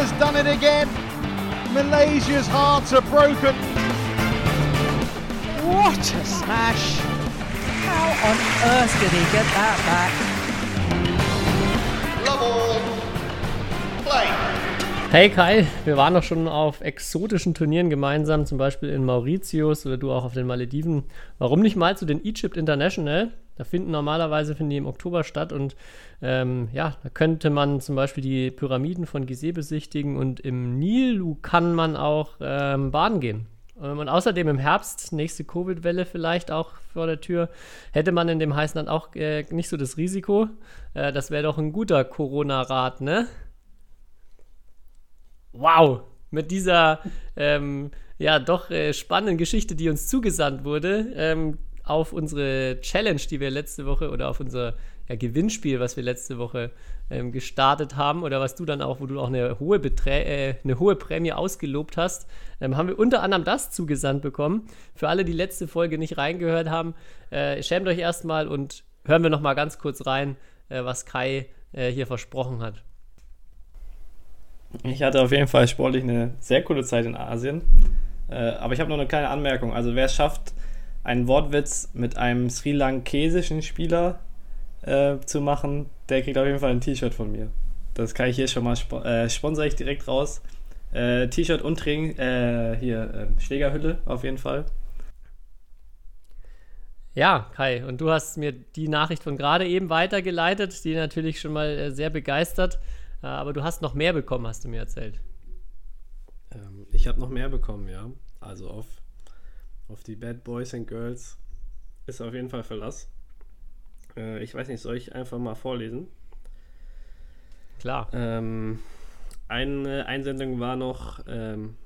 has done it again. Malaysia's hearts are broken. What a smash! How on earth did he get that back? Love all. Play. Hey Kai, wir waren doch schon auf exotischen Turnieren gemeinsam, zum Beispiel in Mauritius oder du auch auf den Malediven. Warum nicht mal zu den Egypt International? Da finden normalerweise finden die im Oktober statt und ähm, ja, da könnte man zum Beispiel die Pyramiden von Gizeh besichtigen und im Nil kann man auch ähm, baden gehen. Und außerdem im Herbst, nächste Covid-Welle vielleicht auch vor der Tür, hätte man in dem heißen Land auch äh, nicht so das Risiko. Äh, das wäre doch ein guter Corona-Rat, ne? Wow, mit dieser ähm, ja doch äh, spannenden Geschichte, die uns zugesandt wurde, ähm, auf unsere Challenge, die wir letzte Woche oder auf unser ja, Gewinnspiel, was wir letzte Woche ähm, gestartet haben oder was du dann auch, wo du auch eine hohe, Beträ äh, eine hohe Prämie ausgelobt hast, ähm, haben wir unter anderem das zugesandt bekommen. Für alle, die letzte Folge nicht reingehört haben, äh, schämt euch erstmal und hören wir noch mal ganz kurz rein, äh, was Kai äh, hier versprochen hat. Ich hatte auf jeden Fall sportlich eine sehr coole Zeit in Asien. Äh, aber ich habe noch eine kleine Anmerkung. Also wer es schafft, einen Wortwitz mit einem sri lankesischen Spieler äh, zu machen, der kriegt auf jeden Fall ein T-Shirt von mir. Das kann ich hier schon mal spo äh, sponsere ich direkt raus. Äh, T-Shirt und Training, äh, hier äh, Schlägerhülle auf jeden Fall. Ja, Kai, und du hast mir die Nachricht von gerade eben weitergeleitet, die natürlich schon mal äh, sehr begeistert. Äh, aber du hast noch mehr bekommen, hast du mir erzählt. Ähm, ich habe noch mehr bekommen, ja. Also auf, auf die Bad Boys and Girls ist auf jeden Fall Verlass. Äh, ich weiß nicht, soll ich einfach mal vorlesen? Klar. Ähm, eine Einsendung war noch, ähm,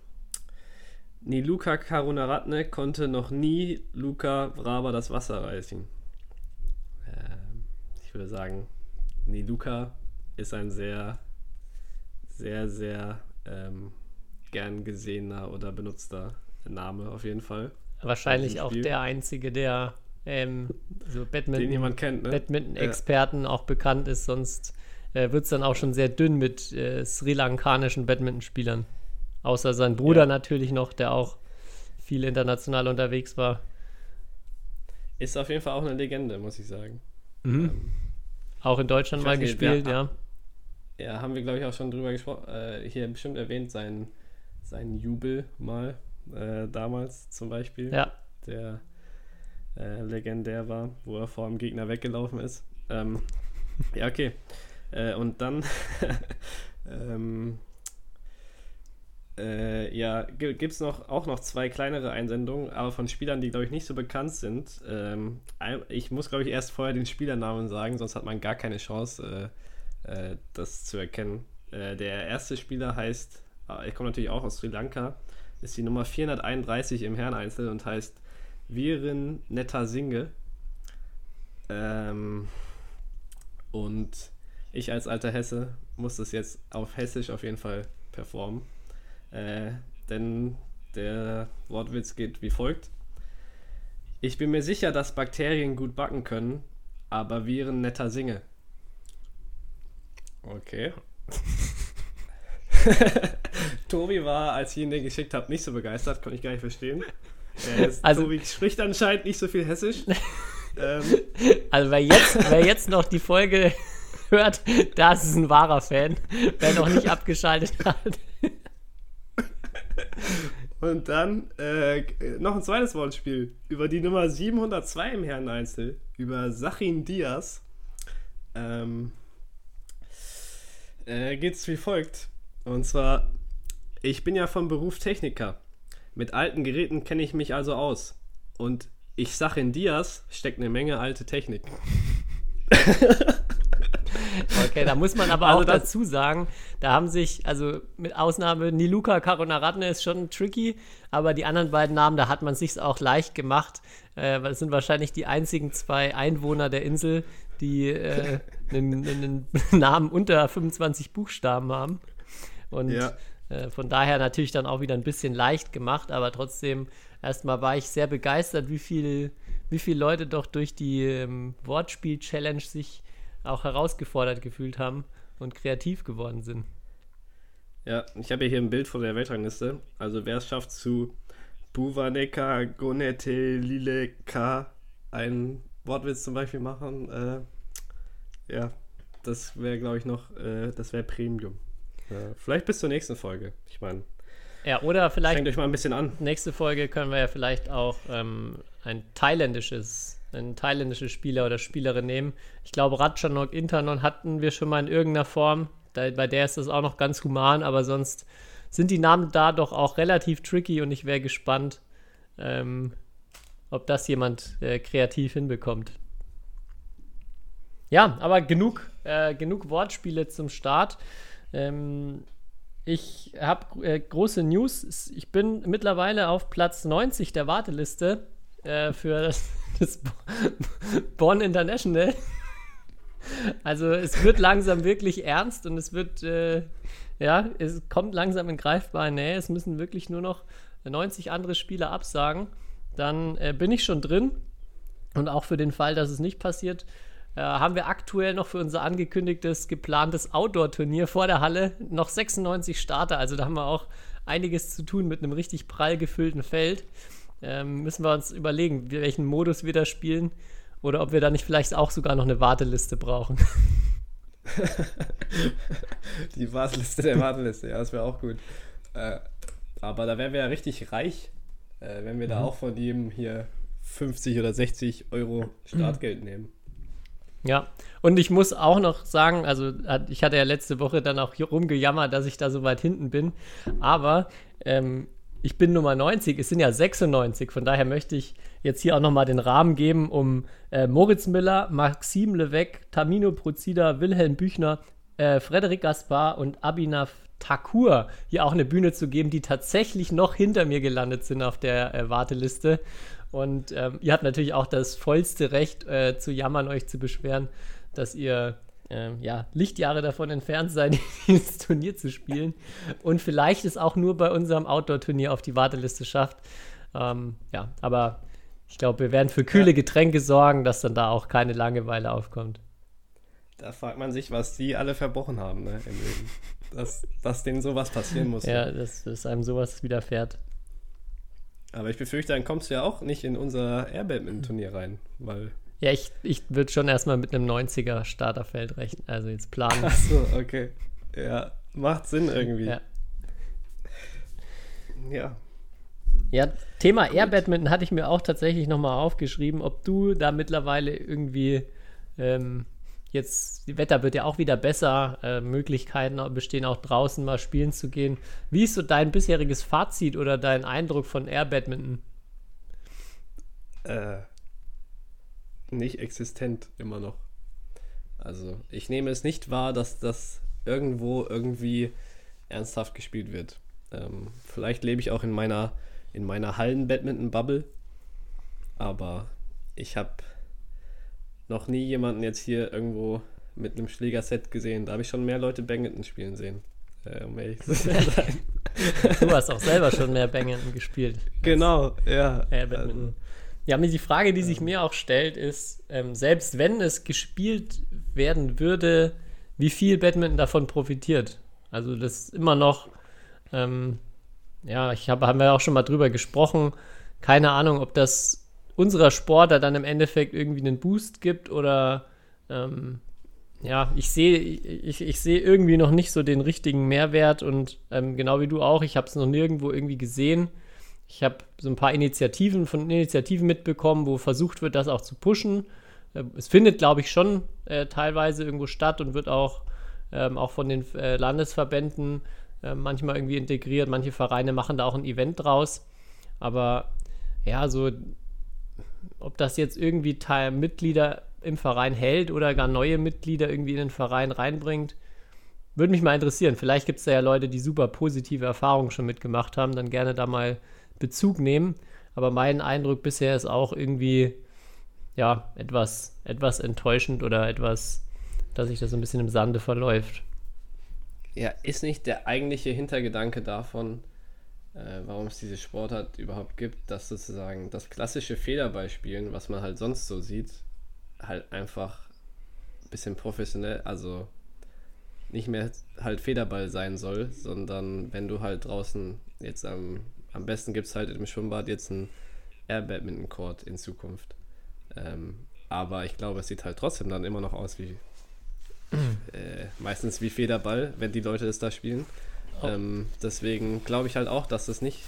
Niluka Karunaratne konnte noch nie Luca Brava das Wasser reißen. Ähm, ich würde sagen, Niluka ist ein sehr, sehr, sehr ähm, gern gesehener oder benutzter Name auf jeden Fall. Wahrscheinlich auch der einzige, der ähm, so Badminton, kennt, ne? Badminton-Experten ja. auch bekannt ist, sonst äh, wird es dann auch schon sehr dünn mit äh, sri lankanischen Badmintonspielern. Außer sein Bruder ja. natürlich noch, der auch viel international unterwegs war. Ist auf jeden Fall auch eine Legende, muss ich sagen. Mhm. Ähm, auch in Deutschland mal nicht, gespielt, ja. Ja, haben wir, glaube ich, auch schon drüber gesprochen. Äh, hier bestimmt erwähnt, seinen, seinen Jubel mal äh, damals zum Beispiel. Ja. Der äh, legendär war, wo er vor dem Gegner weggelaufen ist. Ähm, ja, okay. Äh, und dann ähm, äh, ja, gibt es noch, auch noch zwei kleinere Einsendungen, aber von Spielern, die, glaube ich, nicht so bekannt sind. Ähm, ich muss, glaube ich, erst vorher den Spielernamen sagen, sonst hat man gar keine Chance, äh, äh, das zu erkennen. Der erste Spieler heißt, er kommt natürlich auch aus Sri Lanka, ist die Nummer 431 im Herreneinzel und heißt Viren Netasinge. Ähm, und ich als alter Hesse muss das jetzt auf Hessisch auf jeden Fall performen. Äh, denn der Wortwitz geht wie folgt. Ich bin mir sicher, dass Bakterien gut backen können, aber Viren netter singe. Okay. Tobi war, als ich ihn den geschickt habe, nicht so begeistert, konnte ich gar nicht verstehen. Ist, also, Tobi spricht anscheinend nicht so viel Hessisch. ähm. Also wer jetzt, wer jetzt noch die Folge hört, das ist ein wahrer Fan, wer noch nicht abgeschaltet hat. Und dann äh, noch ein zweites Wortspiel über die Nummer 702 im Herreneinzel, über Sachin Diaz. Ähm, äh, es wie folgt. Und zwar, ich bin ja vom Beruf Techniker. Mit alten Geräten kenne ich mich also aus. Und ich sag in Diaz steckt eine Menge alte Technik. Okay, da muss man aber also auch dazu sagen, da haben sich, also mit Ausnahme Niluka Karunaratne ist schon tricky, aber die anderen beiden Namen, da hat man sich auch leicht gemacht. Äh, das sind wahrscheinlich die einzigen zwei Einwohner der Insel, die äh, einen, einen, Namen unter 25 Buchstaben haben. Und ja. Äh, von daher natürlich dann auch wieder ein bisschen leicht gemacht, aber trotzdem, erstmal war ich sehr begeistert, wie viel wie viele Leute doch durch die ähm, Wortspiel-Challenge sich auch herausgefordert gefühlt haben und kreativ geworden sind. Ja, ich habe hier ein Bild von der Weltrangliste. Also wer es schafft zu Buvaneka Gonete Lileka einen Wortwitz zum Beispiel machen, äh, ja, das wäre, glaube ich, noch, äh, das wäre Premium. Ja, vielleicht bis zur nächsten Folge. Ich meine, Ja, oder vielleicht strengt euch mal ein bisschen an. nächste Folge können wir ja vielleicht auch ähm, ein thailändisches, ein thailändisches Spieler oder Spielerin nehmen. Ich glaube, Ratchanok Internon hatten wir schon mal in irgendeiner Form. Da, bei der ist das auch noch ganz human, aber sonst sind die Namen da doch auch relativ tricky und ich wäre gespannt, ähm, ob das jemand äh, kreativ hinbekommt. Ja, aber genug, äh, genug Wortspiele zum Start. Ähm, ich habe äh, große News. Ich bin mittlerweile auf Platz 90 der Warteliste äh, für das, das Bonn International. Also es wird langsam wirklich ernst und es wird, äh, ja, es kommt langsam in greifbare Nähe. Es müssen wirklich nur noch 90 andere Spieler absagen. Dann äh, bin ich schon drin. Und auch für den Fall, dass es nicht passiert, äh, haben wir aktuell noch für unser angekündigtes, geplantes Outdoor-Turnier vor der Halle noch 96 Starter. Also da haben wir auch einiges zu tun mit einem richtig prall gefüllten Feld. Ähm, müssen wir uns überlegen, welchen Modus wir da spielen oder ob wir da nicht vielleicht auch sogar noch eine Warteliste brauchen. Die Warteliste der Warteliste, ja, das wäre auch gut. Äh, aber da wären wir ja richtig reich, äh, wenn wir da auch von jedem hier 50 oder 60 Euro Startgeld nehmen. Ja, und ich muss auch noch sagen, also ich hatte ja letzte Woche dann auch rumgejammert, dass ich da so weit hinten bin, aber ähm, ich bin Nummer 90, es sind ja 96, von daher möchte ich jetzt hier auch nochmal den Rahmen geben, um äh, Moritz Miller, Maxim Levesque, Tamino Prozida, Wilhelm Büchner, äh, Frederik Gaspar und Abhinav Thakur hier auch eine Bühne zu geben, die tatsächlich noch hinter mir gelandet sind auf der äh, Warteliste. Und ähm, ihr habt natürlich auch das vollste Recht äh, zu jammern, euch zu beschweren, dass ihr ähm, ja, Lichtjahre davon entfernt seid, dieses Turnier zu spielen. Und vielleicht es auch nur bei unserem Outdoor-Turnier auf die Warteliste schafft. Ähm, ja, aber ich glaube, wir werden für kühle Getränke sorgen, dass dann da auch keine Langeweile aufkommt. Da fragt man sich, was die alle verbrochen haben ne, im Leben. Dass, dass denen sowas passieren muss. Ja, dass, dass einem sowas widerfährt. Aber ich befürchte, dann kommst du ja auch nicht in unser Air-Badminton-Turnier rein, weil. Ja, ich, ich würde schon erstmal mit einem 90er Starterfeld rechnen. Also jetzt planen. Achso, okay. Ja, macht Sinn irgendwie. Ja. ja. Ja, Thema Air Badminton hatte ich mir auch tatsächlich nochmal aufgeschrieben, ob du da mittlerweile irgendwie ähm, jetzt, das Wetter wird ja auch wieder besser, äh, Möglichkeiten bestehen auch draußen mal spielen zu gehen. Wie ist so dein bisheriges Fazit oder dein Eindruck von Air Badminton? äh, nicht existent immer noch. Also ich nehme es nicht wahr, dass das irgendwo irgendwie ernsthaft gespielt wird. Ähm, vielleicht lebe ich auch in meiner, in meiner Hallen-Badminton-Bubble, aber ich habe noch nie jemanden jetzt hier irgendwo mit einem Schlägerset gesehen. Da habe ich schon mehr Leute Badminton spielen sehen. Äh, um ehrlich zu sein. Du hast auch selber schon mehr Badminton gespielt. genau, ja. Air Badminton. Ja, die Frage, die sich mir auch stellt, ist, ähm, selbst wenn es gespielt werden würde, wie viel Badminton davon profitiert? Also das ist immer noch, ähm, ja, ich habe, haben wir auch schon mal drüber gesprochen, keine Ahnung, ob das unserer Sportler dann im Endeffekt irgendwie einen Boost gibt oder ähm, ja, ich sehe ich, ich sehe irgendwie noch nicht so den richtigen Mehrwert und ähm, genau wie du auch, ich habe es noch nirgendwo irgendwie gesehen. Ich habe so ein paar Initiativen von Initiativen mitbekommen, wo versucht wird, das auch zu pushen. Äh, Es findet, glaube ich, schon äh, teilweise irgendwo statt und wird auch, ähm, auch von den äh, Landesverbänden äh, manchmal irgendwie integriert. Manche Vereine machen da auch ein Event draus. Aber ja, so ob das jetzt irgendwie Teil Mitglieder im Verein hält oder gar neue Mitglieder irgendwie in den Verein reinbringt, würde mich mal interessieren. Vielleicht gibt es da ja Leute, die super positive Erfahrungen schon mitgemacht haben, dann gerne da mal Bezug nehmen. Aber mein Eindruck bisher ist auch irgendwie, ja, etwas, etwas enttäuschend oder etwas, dass sich das so ein bisschen im Sande verläuft. Ja, ist nicht der eigentliche Hintergedanke davon, äh, warum es diese Sportart überhaupt gibt, dass sozusagen das klassische Federballspielen, was man halt sonst so sieht, halt einfach ein bisschen professionell, also nicht mehr halt Federball sein soll, sondern wenn du halt draußen jetzt am, am besten gibt es halt im Schwimmbad jetzt einen Air Badminton Court in Zukunft. Ähm, aber ich glaube, es sieht halt trotzdem dann immer noch aus wie äh, meistens wie Federball, wenn die Leute es da spielen. Oh. Ähm, deswegen glaube ich halt auch, dass das nicht,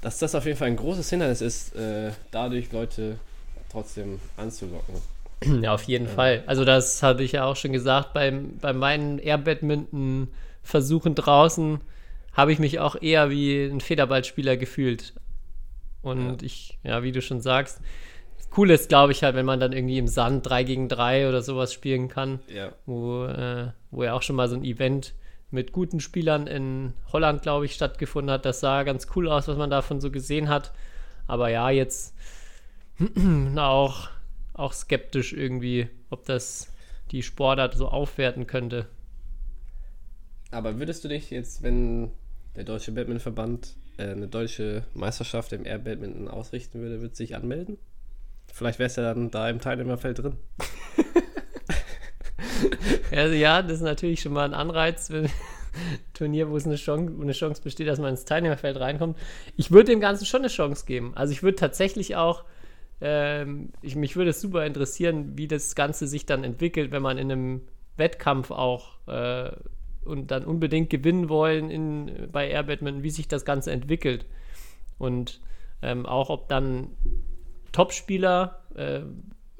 dass das auf jeden Fall ein großes Hindernis ist, äh, dadurch Leute trotzdem anzulocken. Ja, auf jeden ja. Fall. Also das habe ich ja auch schon gesagt, beim, bei meinen Air-Badminton-Versuchen draußen habe ich mich auch eher wie ein Federballspieler gefühlt. Und ja. ich, ja, wie du schon sagst, cool ist, glaube ich, halt, wenn man dann irgendwie im Sand 3 gegen 3 oder sowas spielen kann. Ja. Wo, äh, wo ja auch schon mal so ein Event mit guten Spielern in Holland, glaube ich, stattgefunden hat. Das sah ganz cool aus, was man davon so gesehen hat. Aber ja, jetzt auch, auch skeptisch irgendwie, ob das die Sportart so aufwerten könnte. Aber würdest du dich jetzt, wenn der Deutsche Badmintonverband äh, eine deutsche Meisterschaft im Air Badminton ausrichten würde, würde sich anmelden? Vielleicht wärst du ja dann da im Teilnehmerfeld drin. also ja, das ist natürlich schon mal ein Anreiz, wenn Turnier, wo es eine Chance, eine Chance besteht, dass man ins Teilnehmerfeld reinkommt. Ich würde dem Ganzen schon eine Chance geben. Also ich würde tatsächlich auch, ähm, ich, mich würde es super interessieren, wie das Ganze sich dann entwickelt, wenn man in einem Wettkampf auch äh, und dann unbedingt gewinnen wollen in, bei Air Badminton, wie sich das Ganze entwickelt. Und ähm, auch ob dann Topspieler äh,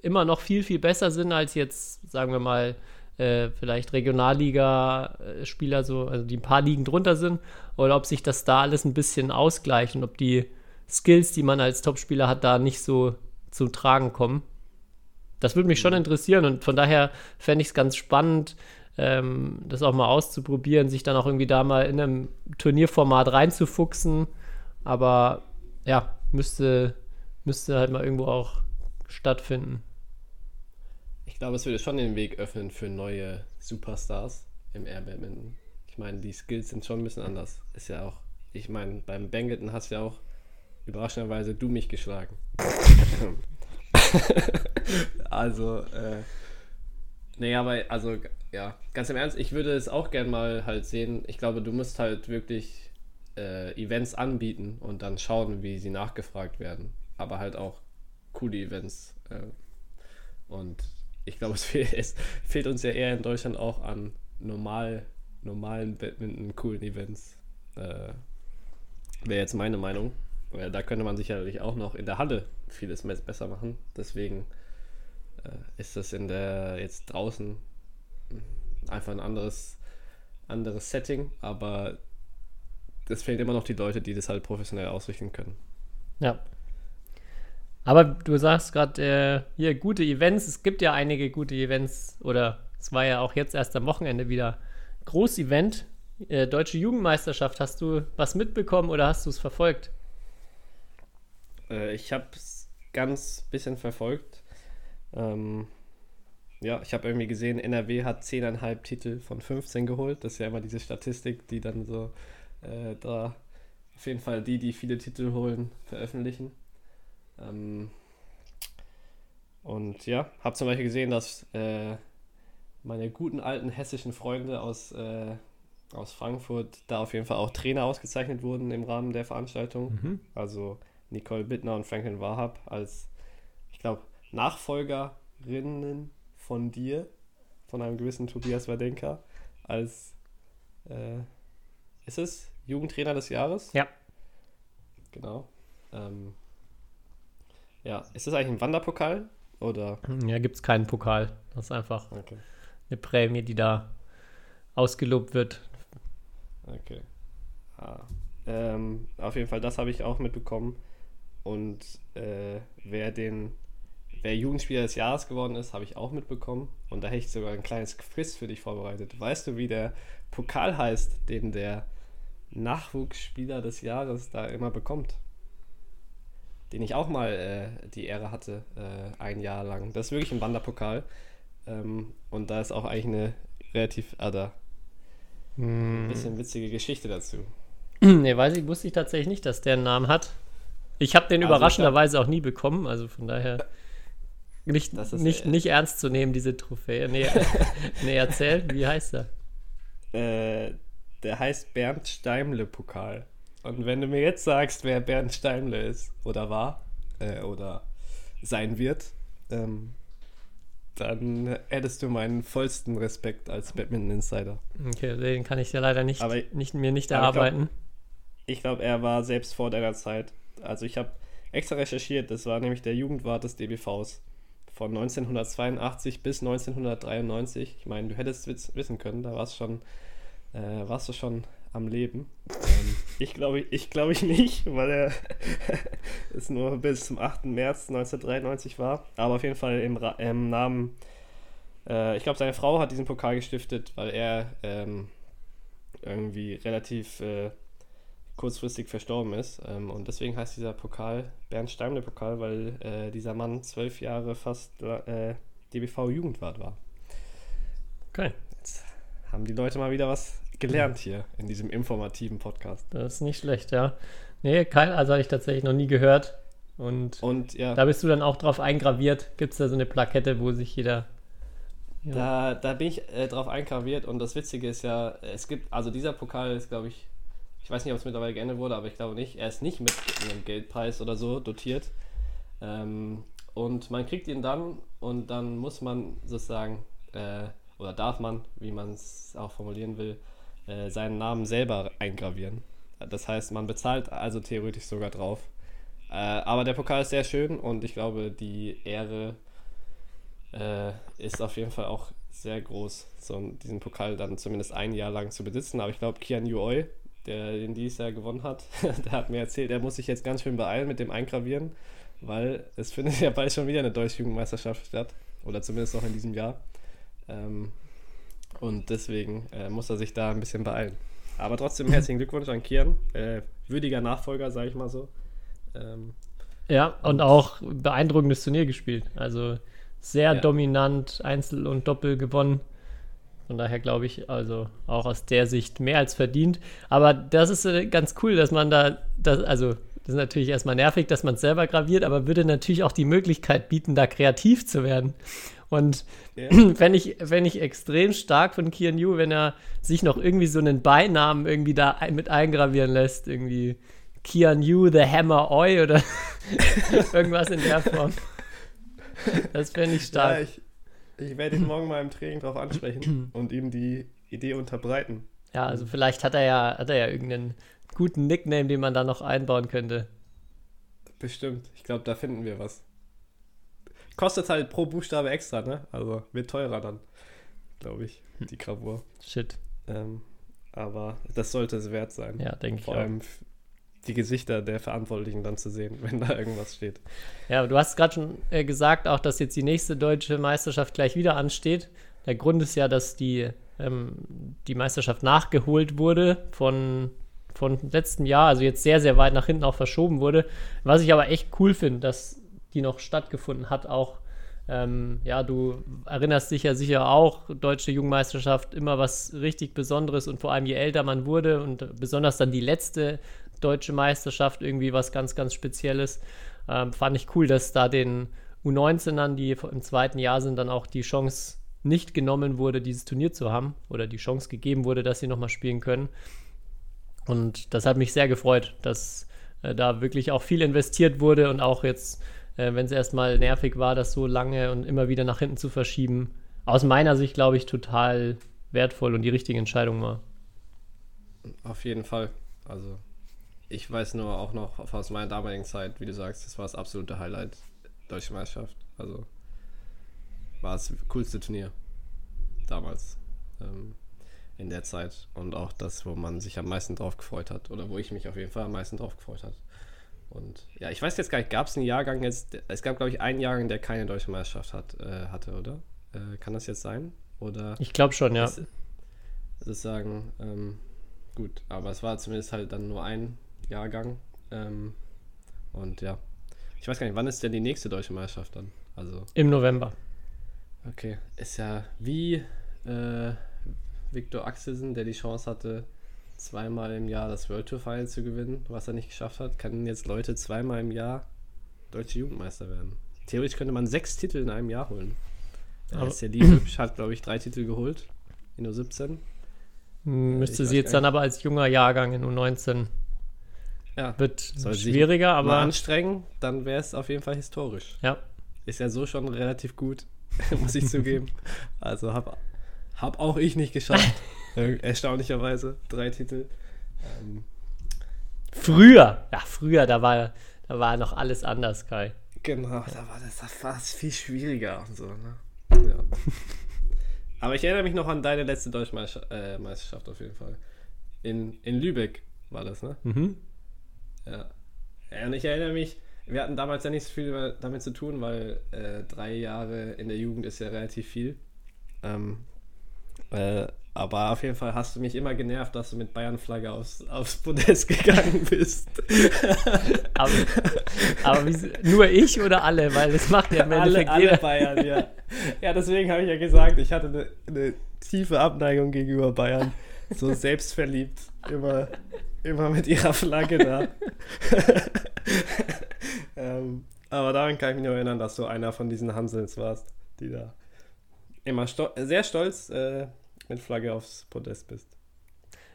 immer noch viel, viel besser sind als jetzt, sagen wir mal, äh, vielleicht Regionalliga-Spieler, so, also die ein paar Ligen drunter sind, oder ob sich das da alles ein bisschen ausgleicht und ob die Skills, die man als Topspieler hat, da nicht so zum Tragen kommen. Das würde mich schon mhm. interessieren und von daher fände ich es ganz spannend, ähm, das auch mal auszuprobieren, sich dann auch irgendwie da mal in einem Turnierformat reinzufuchsen. Aber ja, müsste, müsste halt mal irgendwo auch stattfinden. Glaube, es würde schon den Weg öffnen für neue Superstars im Air Badminton. Ich meine, die Skills sind schon ein bisschen anders. Ist ja auch, ich meine, beim Bangleton hast du ja auch überraschenderweise du mich geschlagen. also, äh, nee, aber, also, ja, ganz im Ernst, ich würde es auch gern mal halt sehen. Ich glaube, du musst halt wirklich äh, Events anbieten und dann schauen, wie sie nachgefragt werden aber halt auch coole Events. Äh, und ich glaube, es, es, fehlt uns ja eher in Deutschland auch an normal, normalen Badminton, coolen Events. Äh, Wäre jetzt meine Meinung. Weil da könnte man sicherlich auch noch in der Halle vieles besser machen. Deswegen äh, ist das in der jetzt draußen einfach ein anderes, anderes Setting, aber es fehlen immer noch die Leute, die das halt professionell ausrichten können. Ja, aber du sagst gerade, äh, hier gute Events. Es gibt ja einige gute Events. Oder es war ja auch jetzt erst am Wochenende wieder Groß-Event. Äh, Deutsche Jugendmeisterschaft. Hast du was mitbekommen oder hast du es verfolgt? Äh, ich habe es ganz bisschen verfolgt. Ähm, ja, ich habe irgendwie gesehen, NRW hat 10,5 Titel von 15 geholt. Das ist ja immer diese Statistik, die dann so äh, da auf jeden Fall die, die viele Titel holen, veröffentlichen. Ähm, und ja, habe zum Beispiel gesehen, dass äh, meine guten alten hessischen Freunde aus, äh, aus Frankfurt da auf jeden Fall auch Trainer ausgezeichnet wurden im Rahmen der Veranstaltung. Mhm. Also Nicole Bittner und Franklin Wahab als, ich glaube, Nachfolgerinnen von dir, von einem gewissen Tobias Wadenka, als, äh, ist es Jugendtrainer des Jahres? Ja. Genau. Ähm, ja, ist das eigentlich ein Wanderpokal? Oder? Ja, gibt es keinen Pokal. Das ist einfach okay. eine Prämie, die da ausgelobt wird. Okay. Ah. Ähm, auf jeden Fall, das habe ich auch mitbekommen. Und äh, wer den, wer Jugendspieler des Jahres geworden ist, habe ich auch mitbekommen. Und da hätte ich sogar ein kleines Quiz für dich vorbereitet. Weißt du, wie der Pokal heißt, den der Nachwuchsspieler des Jahres da immer bekommt? Den ich auch mal äh, die Ehre hatte, äh, ein Jahr lang. Das ist wirklich ein Wanderpokal. Ähm, und da ist auch eigentlich eine relativ, äh, da, ein hm. bisschen witzige Geschichte dazu. Ne, weiß ich, wusste ich tatsächlich nicht, dass der einen Namen hat. Ich habe den also überraschenderweise auch nie bekommen, also von daher. nicht, Das ist, nicht, äh, nicht ernst zu nehmen, diese Trophäe. Nee, nee erzähl, wie heißt er? Äh, der heißt Bernd Steimle-Pokal. Und wenn du mir jetzt sagst, wer Bernd Steimle ist oder war äh, oder sein wird, ähm, dann hättest du meinen vollsten Respekt als Badminton-Insider. Okay, den kann ich ja leider nicht, Aber- nicht mir nicht glaub- erarbeiten. Ich glaube, er war selbst vor deiner Zeit. Also ich habe extra recherchiert, das war nämlich der Jugendwart des DBVs. Von 1982 bis 1993. Ich meine, du hättest wissen können, da warst, schon, äh, warst du schon am Leben. ähm, ich glaube ich, glaube ich nicht, weil er es nur bis zum 8. März 1993 war. Aber auf jeden Fall im, Ra im Namen, äh, ich glaube, seine Frau hat diesen Pokal gestiftet, weil er ähm, irgendwie relativ äh, kurzfristig verstorben ist. Ähm, und deswegen heißt dieser Pokal Bernd Steimle Pokal, weil äh, dieser Mann zwölf Jahre fast äh, DBV-Jugendwart war. Okay, Jetzt haben die Leute mal wieder was gelernt hier in diesem informativen Podcast. das ist nicht schlecht, ja. Nee, kein, also habe ich tatsächlich noch nie gehört. Und Und ja, da bist du dann auch drauf eingraviert. Gibt es da so eine Plakette, wo sich jeder. Ja. da, da bin ich äh, drauf eingraviert und das Witzige ist ja, es gibt, also dieser Pokal ist, glaube ich, ich weiß nicht, ob es mittlerweile geändert wurde, aber ich glaube nicht, er ist nicht mit einem Geldpreis oder so dotiert. Ähm, und man kriegt ihn dann und dann muss man sozusagen, äh, oder darf man, wie man es auch formulieren will, äh, seinen Namen selber eingravieren. Das heißt, man bezahlt also theoretisch sogar drauf. Äh, aber der Pokal ist sehr schön und ich glaube, die Ehre äh, ist auf jeden Fall auch sehr groß, so diesen Pokal dann zumindest ein Jahr lang zu besitzen. Aber ich glaube, Kian Yuoi, der den dieses Jahr gewonnen hat, der hat mir erzählt, er muss sich jetzt ganz schön beeilen mit dem Eingravieren, weil es findet ja bald schon wieder eine deutsche Jugendmeisterschaft statt. Oder zumindest noch in diesem Jahr. Ähm, und deswegen äh, muss er sich da ein bisschen beeilen. Aber trotzdem herzlichen Glückwunsch an Kian. Äh, würdiger Nachfolger, sage ich mal so. Ähm, Ja, und auch beeindruckendes Turnier gespielt. Also sehr Ja. dominant, Einzel und Doppel gewonnen. Von daher glaube ich, also auch aus der Sicht mehr als verdient. Aber das ist äh, ganz cool, dass man da, das, also das ist natürlich erstmal nervig, dass man es selber graviert, aber würde natürlich auch die Möglichkeit bieten, da kreativ zu werden. Und Ja. wenn ich, wenn ich extrem stark von Kian Yu, wenn er sich noch irgendwie so einen Beinamen irgendwie da mit eingravieren lässt, irgendwie Kian Yu, the Hammer Oi oder irgendwas in der Form. Das fände ich Ja, stark. ich, ich werde ihn morgen mal im Training darauf ansprechen und ihm die Idee unterbreiten. Ja, also vielleicht hat er ja, hat er ja irgendeinen guten Nickname, den man da noch einbauen könnte. Bestimmt. Ich glaube, da finden wir was. Kostet halt pro Buchstabe extra, ne? Also wird teurer dann, glaube ich, die Gravur. Shit. Ähm, aber das sollte es wert sein. Ja, denke ich Vor auch. allem die Gesichter der Verantwortlichen dann zu sehen, wenn da irgendwas steht. Ja, du hast gerade schon äh, gesagt, auch dass jetzt die nächste deutsche Meisterschaft gleich wieder ansteht. Der Grund ist ja, dass die, ähm, die Meisterschaft nachgeholt wurde von, von letztem Jahr, also jetzt sehr, sehr weit nach hinten auch verschoben wurde. Was ich aber echt cool finde, dass die noch stattgefunden hat, auch. Ähm, ja, du erinnerst dich ja sicher auch, deutsche Jugendmeisterschaft, immer was richtig Besonderes und vor allem je älter man wurde und besonders dann die letzte deutsche Meisterschaft irgendwie was ganz, ganz Spezielles. Ähm, fand ich cool, dass da den U19ern, die im zweiten Jahr sind, dann auch die Chance nicht genommen wurde, dieses Turnier zu haben oder die Chance gegeben wurde, dass sie nochmal spielen können. Und das hat mich sehr gefreut, dass äh, da wirklich auch viel investiert wurde und auch jetzt, äh, wenn es erstmal nervig war, das so lange und immer wieder nach hinten zu verschieben, aus meiner Sicht, glaube ich, total wertvoll und die richtige Entscheidung war. Auf jeden Fall. Also, ich weiß nur auch noch aus meiner damaligen Zeit, wie du sagst, das war das absolute Highlight Deutsche Meisterschaft. Also, war das coolste Turnier damals ähm, in der Zeit und auch das, wo man sich am meisten drauf gefreut hat oder wo ich mich auf jeden Fall am meisten drauf gefreut hat. Und ja, ich weiß jetzt gar nicht, gab es einen Jahrgang jetzt, es gab glaube ich einen Jahrgang, der keine Deutsche Meisterschaft hat, äh, hatte, oder? Äh, kann das jetzt sein? Oder? Ich glaube schon, ja. Sozusagen, ähm, gut, aber es war zumindest halt dann nur ein Jahrgang. Ähm, und ja, ich weiß gar nicht, wann ist denn die nächste deutsche Meisterschaft dann? Also, Im November. okay, ist ja wie äh, Viktor Axelsen, der die Chance hatte, zweimal im Jahr das World Tour Final zu gewinnen, was er nicht geschafft hat, können jetzt Leute zweimal im Jahr deutsche Jugendmeister werden. theoretisch könnte man sechs Titel in einem Jahr holen. Der Aber- SC Hübsch hat, glaube ich, drei Titel geholt in nur 17. Müsste ich sie jetzt dann aber als junger Jahrgang in U19. Ja, Wird Soll schwieriger, aber anstrengen, dann wäre es auf jeden Fall historisch. ja. Ist ja so schon relativ gut, muss ich zugeben. Also hab, hab auch ich nicht geschafft. Äh, Erstaunlicherweise drei Titel. Ähm, Früher, ja, früher, da war, da war noch alles anders, Kai. genau, da war das da war es viel schwieriger und so. Ne? Ja. Aber ich erinnere mich noch an deine letzte Deutsche Meister- äh, auf jeden Fall. In, in Lübeck war das, ne? Mhm. Ja. Und ich erinnere mich, wir hatten damals ja nicht so viel damit zu tun, weil äh, drei Jahre in der Jugend ist ja relativ viel. Ähm, äh, aber auf jeden Fall hast du mich immer genervt, dass du mit Bayern-Flagge aufs, aufs Podest gegangen bist. Aber, aber nur ich oder alle? Weil das macht ja im alle, Endeffekt alle jeder. Bayern, ja. Ja, deswegen habe ich ja gesagt, ich hatte eine, eine tiefe Abneigung gegenüber Bayern. So selbstverliebt. Immer, immer mit ihrer Flagge da. ähm, aber daran kann ich mich nur erinnern, dass du einer von diesen Hansels warst, die da immer sto sehr stolz äh, mit Flagge aufs Podest bist.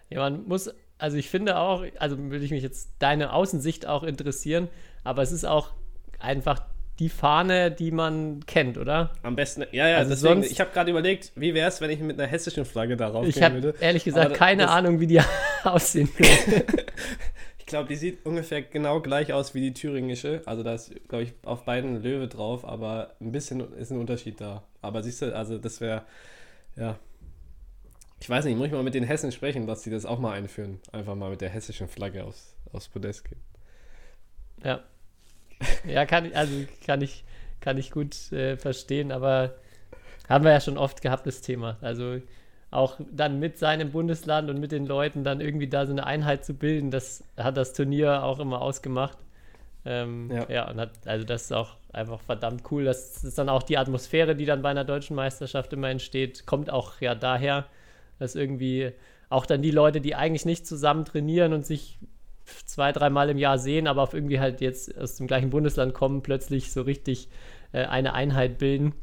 Ja, man muss, also ich finde auch, also würde ich mich jetzt deine Außensicht auch interessieren, aber es ist auch einfach die Fahne, die man kennt, oder? Am besten, ja, ja, Also deswegen, sonst- ich habe gerade überlegt, wie wäre es, wenn ich mit einer hessischen Flagge darauf Ich habe würde. ehrlich gesagt Aber keine das- Ahnung, wie die aussehen. Ich glaube, die sieht ungefähr genau gleich aus wie die thüringische. Also da ist, glaube ich, auf beiden Löwe drauf, aber ein bisschen ist ein Unterschied da. Aber siehst du, also das wäre, ja. Ich weiß nicht, muss ich mal mit den Hessen sprechen, dass sie das auch mal einführen. Einfach mal mit der hessischen Flagge aufs, aufs Podest gehen. Ja. Ja, kann ich, also kann ich, kann ich gut äh, verstehen, aber haben wir ja schon oft gehabt, das Thema. Also auch dann mit seinem Bundesland und mit den Leuten dann irgendwie da so eine Einheit zu bilden, das hat das Turnier auch immer ausgemacht. Ähm, ja. Ja. und hat, also das ist auch einfach verdammt cool. Das ist dann auch die Atmosphäre, die dann bei einer deutschen Meisterschaft immer entsteht, kommt auch ja daher, dass irgendwie auch dann die Leute, die eigentlich nicht zusammen trainieren und sich zwei, dreimal im Jahr sehen, aber auf irgendwie halt jetzt aus dem gleichen Bundesland kommen, plötzlich so richtig äh, eine Einheit bilden.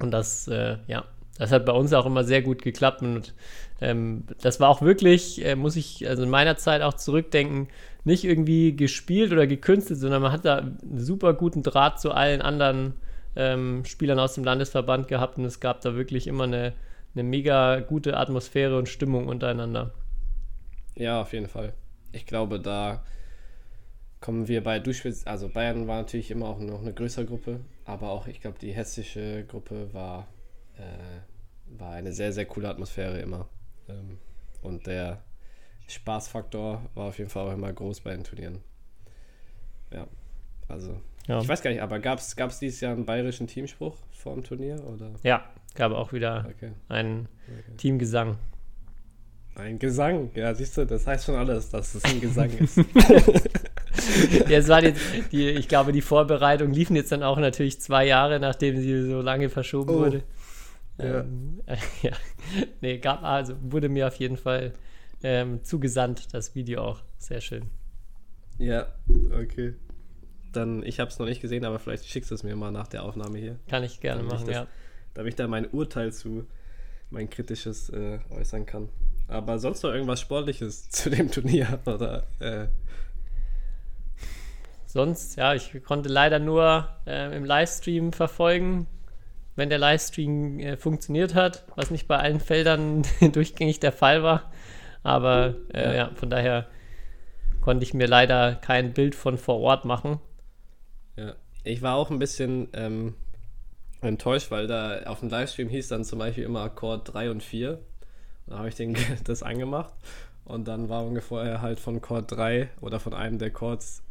Und das, äh, ja, das hat bei uns auch immer sehr gut geklappt. Und ähm, das war auch wirklich, äh, muss ich also in meiner Zeit auch zurückdenken, nicht irgendwie gespielt oder gekünstelt, sondern man hat da einen super guten Draht zu allen anderen ähm, Spielern aus dem Landesverband gehabt und es gab da wirklich immer eine, eine mega gute Atmosphäre und Stimmung untereinander. Ja, auf jeden Fall. Ich glaube, da kommen wir bei Duschwitz, also Bayern war natürlich immer auch noch eine größere Gruppe, aber auch, ich glaube, die hessische Gruppe war, äh, war eine sehr, sehr coole Atmosphäre immer. Ähm, und der Spaßfaktor war auf jeden Fall auch immer groß bei den Turnieren. Ja, also, Ja. ich weiß gar nicht, aber gab es dieses Jahr einen bayerischen Teamspruch vor dem Turnier? Oder? Ja, gab auch wieder Okay. einen okay. Teamgesang. Ein Gesang, ja, siehst du, das heißt schon alles, dass es ein Gesang ist. Ja, es war jetzt, die, ich glaube, die Vorbereitung liefen jetzt dann auch natürlich zwei Jahre, nachdem sie so lange verschoben Oh. wurde. Ja. Ähm, äh, ja. Nee, gab, also wurde mir auf jeden Fall ähm, zugesandt, das Video auch. Sehr schön. Ja, okay. Dann, ich habe es noch nicht gesehen, aber vielleicht schickst du es mir mal nach der Aufnahme hier, Kann ich gerne Dann machen, nicht, ja. damit ich da mein Urteil zu, mein kritisches äh, äußern kann. Aber sonst noch irgendwas Sportliches zu dem Turnier oder äh, Sonst, ja, ich konnte leider nur äh, im Livestream verfolgen, wenn der Livestream äh, funktioniert hat, was nicht bei allen Feldern durchgängig der Fall war. Aber äh, ja. Ja. von daher konnte ich mir leider kein Bild von vor Ort machen. Ja. Ich war auch ein bisschen ähm, enttäuscht, weil da auf dem Livestream hieß dann zum Beispiel immer Akkord 3 und 4. Da habe ich den, das angemacht und dann war ungefähr halt von Chord 3 oder von einem der Chords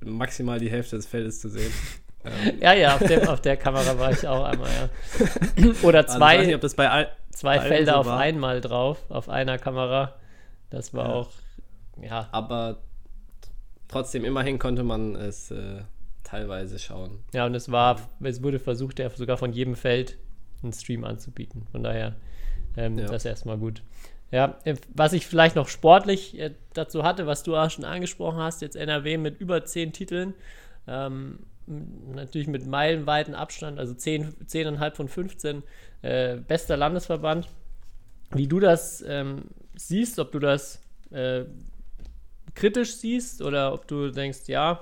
maximal die Hälfte des Feldes zu sehen. Ähm, Ja, ja, auf, dem, auf der Kamera war ich auch einmal, ja. Oder also ich zwei, weiß nicht, ob das bei all, zwei Felder so auf war. einmal drauf, auf einer Kamera. Das war Ja. auch, ja, aber trotzdem immerhin konnte man es äh, teilweise schauen. Ja, und es war, es wurde versucht, ja sogar von jedem Feld einen Stream anzubieten. Von daher, ähm, Ja. das erstmal gut. Ja, äh, was ich vielleicht noch sportlich äh, dazu hatte, was du auch schon angesprochen hast, jetzt NRW mit über zehn Titeln, ähm, natürlich mit meilenweiten Abstand, also 10, 10,5 von 15, äh, bester Landesverband. Wie du das ähm, siehst, ob du das äh, kritisch siehst oder ob du denkst, ja,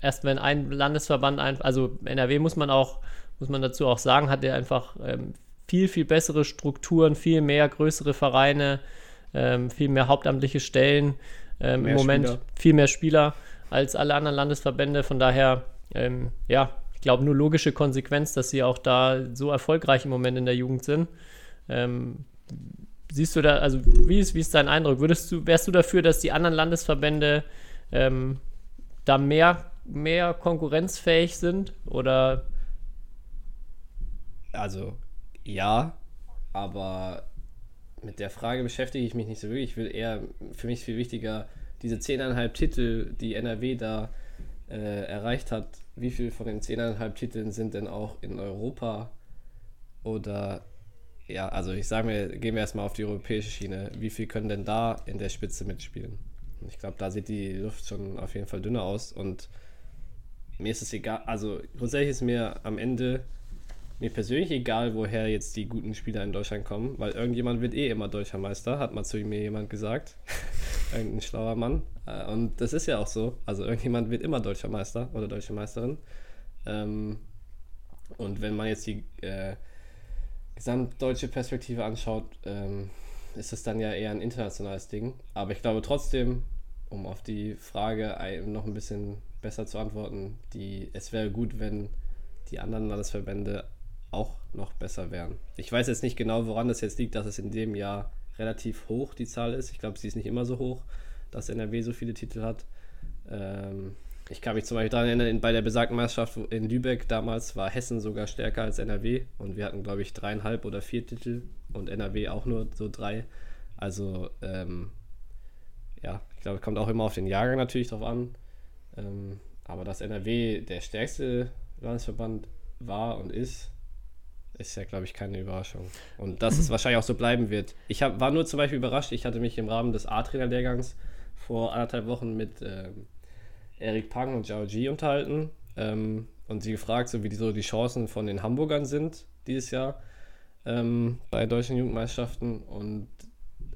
erst wenn ein Landesverband, ein, also NRW muss man auch, muss man dazu auch sagen, hat er einfach ähm, viel, viel bessere Strukturen, viel mehr größere Vereine, ähm, viel mehr hauptamtliche Stellen, ähm, im Moment Spieler. viel mehr Spieler als alle anderen Landesverbände. Von daher, ähm, ja, ich glaube, nur logische Konsequenz, dass sie auch da so erfolgreich im Moment in der Jugend sind. Ähm, siehst du da, also wie ist, wie ist dein Eindruck? Würdest du, wärst du dafür, dass die anderen Landesverbände ähm, da mehr, mehr konkurrenzfähig sind? Oder? Also ja, aber mit der Frage beschäftige ich mich nicht so wirklich. Ich will eher, für mich viel wichtiger, diese 10,5 Titel, die NRW da äh, erreicht hat, wie viel von den 10,5 Titeln sind denn auch in Europa oder ja, also ich sage mir, gehen wir erstmal auf die europäische Schiene. Wie viel können denn da in der Spitze mitspielen? Ich glaube, da sieht die Luft schon auf jeden Fall dünner aus und mir ist es egal, also grundsätzlich ist mir am Ende mir persönlich egal, woher jetzt die guten Spieler in Deutschland kommen, weil irgendjemand wird eh immer deutscher Meister, hat mal zu mir jemand gesagt. Irgendein schlauer Mann. Äh, und das ist ja auch so. Also irgendjemand wird immer deutscher Meister oder deutsche Meisterin. Ähm, und wenn man jetzt die äh, gesamtdeutsche Perspektive anschaut, ähm, ist es dann ja eher ein internationales Ding. Aber ich glaube trotzdem, um auf die Frage noch ein bisschen besser zu antworten, die, es wäre gut, wenn die anderen Landesverbände auch noch besser wären. Ich weiß jetzt nicht genau, woran das jetzt liegt, dass es in dem Jahr relativ hoch die Zahl ist. Ich glaube, sie ist nicht immer so hoch, dass NRW so viele Titel hat. Ähm, ich kann mich zum Beispiel daran erinnern, bei der besagten Meisterschaft in Lübeck damals war Hessen sogar stärker als NRW und wir hatten, glaube ich, dreieinhalb oder vier Titel und NRW auch nur so drei. Also, ähm, ja, ich glaube, es kommt auch immer auf den Jahrgang natürlich drauf an. Ähm, aber dass NRW der stärkste Landesverband war und ist, ist ja, glaube ich, keine Überraschung. Und dass es wahrscheinlich auch so bleiben wird. Ich hab, war nur zum Beispiel überrascht, ich hatte mich im Rahmen des A-Trainer-Lehrgangs vor anderthalb Wochen mit ähm, Erik Pang und Zhao Ji unterhalten ähm, und sie gefragt, so wie die, so die Chancen von den Hamburgern sind dieses Jahr ähm, bei deutschen Jugendmeisterschaften und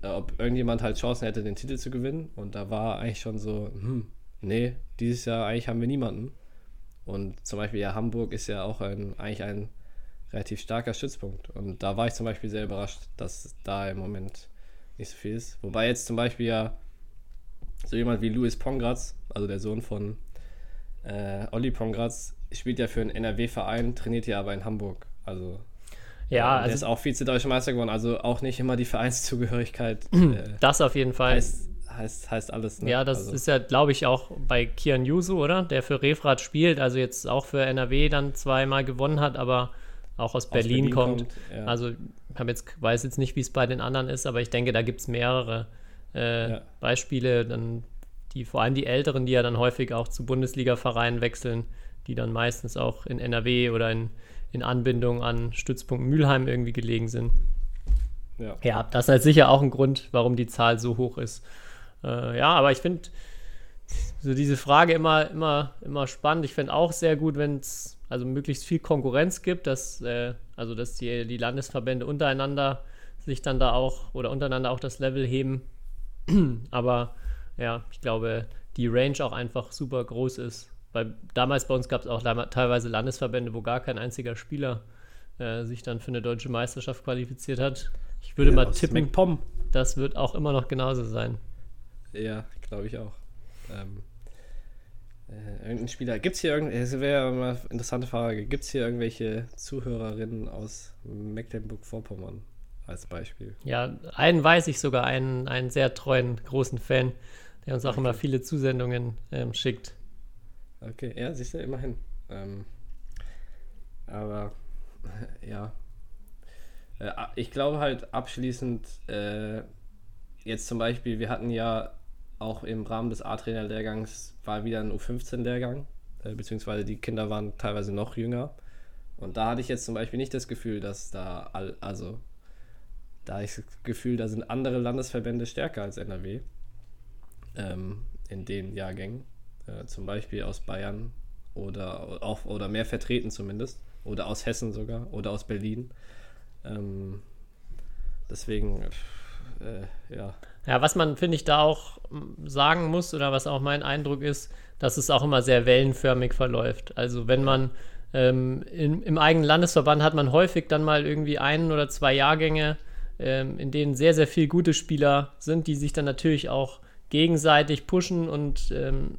äh, ob irgendjemand halt Chancen hätte, den Titel zu gewinnen. Und da war eigentlich schon so, hm, nee, dieses Jahr eigentlich haben wir niemanden. Und zum Beispiel ja, Hamburg ist ja auch ein, eigentlich ein relativ starker Stützpunkt. Und da war ich zum Beispiel sehr überrascht, dass da im Moment nicht so viel ist. Wobei jetzt zum Beispiel ja so jemand wie Louis Pongratz, also der Sohn von äh, Olli Pongratz, spielt ja für einen NRW-Verein, trainiert ja aber in Hamburg. Also ja, der also, ist auch Vize-Deutscher Meister geworden, also auch nicht immer die Vereinszugehörigkeit. Äh, das auf jeden Fall. Heißt, heißt, heißt alles. Ne? Ja, das also. ist ja, glaube ich, auch bei Kian Yusu, oder? Der für Refrat spielt, also jetzt auch für NRW dann zweimal gewonnen hat, aber auch aus, aus Berlin, Berlin, kommt. kommt ja. Also ich jetzt, weiß jetzt nicht, wie es bei den anderen ist, aber ich denke, da gibt es mehrere äh, ja. Beispiele, dann die, vor allem die Älteren, die ja dann häufig auch zu Bundesliga-Vereinen wechseln, die dann meistens auch in NRW oder in, in Anbindung an Stützpunkt Mülheim irgendwie gelegen sind. Ja. ja, das ist halt sicher auch ein Grund, warum die Zahl so hoch ist. Äh, ja, aber ich finde so diese Frage immer, immer, immer spannend. Ich finde auch sehr gut, wenn es also möglichst viel Konkurrenz gibt, dass, äh, also dass die, die Landesverbände untereinander sich dann da auch oder untereinander auch das Level heben. Aber ja, ich glaube, die Range auch einfach super groß ist. Weil damals bei uns gab es auch teilweise Landesverbände, wo gar kein einziger Spieler äh, sich dann für eine deutsche Meisterschaft qualifiziert hat. Ich würde ja, mal tippen, das wird auch immer noch genauso sein. Ja, glaube ich auch. Ähm, äh, irgendein Spieler. Gibt es hier irgendwelche, das wäre mal eine interessante Frage, gibt es hier irgendwelche Zuhörerinnen aus Mecklenburg-Vorpommern als Beispiel? Ja, einen weiß ich sogar, einen, einen sehr treuen, großen Fan, der uns auch okay. immer viele Zusendungen ähm, schickt. Okay, ja, siehst du, immerhin. Ähm, aber, ja. Äh, ich glaube halt abschließend, äh, jetzt zum Beispiel, wir hatten ja auch im Rahmen des A-Trainer-Lehrgangs war wieder ein U15-Lehrgang, äh, beziehungsweise die Kinder waren teilweise noch jünger. Und da hatte ich jetzt zum Beispiel nicht das Gefühl, dass da, all, also, da ich das Gefühl, da sind andere Landesverbände stärker als NRW ähm, in den Jahrgängen. Äh, zum Beispiel aus Bayern oder, auch, oder mehr vertreten zumindest. Oder aus Hessen sogar oder aus Berlin. Ähm, deswegen, äh, ja. Ja, was man, finde ich, da auch sagen muss oder was auch mein Eindruck ist, dass es auch immer sehr wellenförmig verläuft. Also wenn man ähm, in, im eigenen Landesverband hat man häufig dann mal irgendwie ein oder zwei Jahrgänge, ähm, in denen sehr, sehr viele gute Spieler sind, die sich dann natürlich auch gegenseitig pushen und ähm,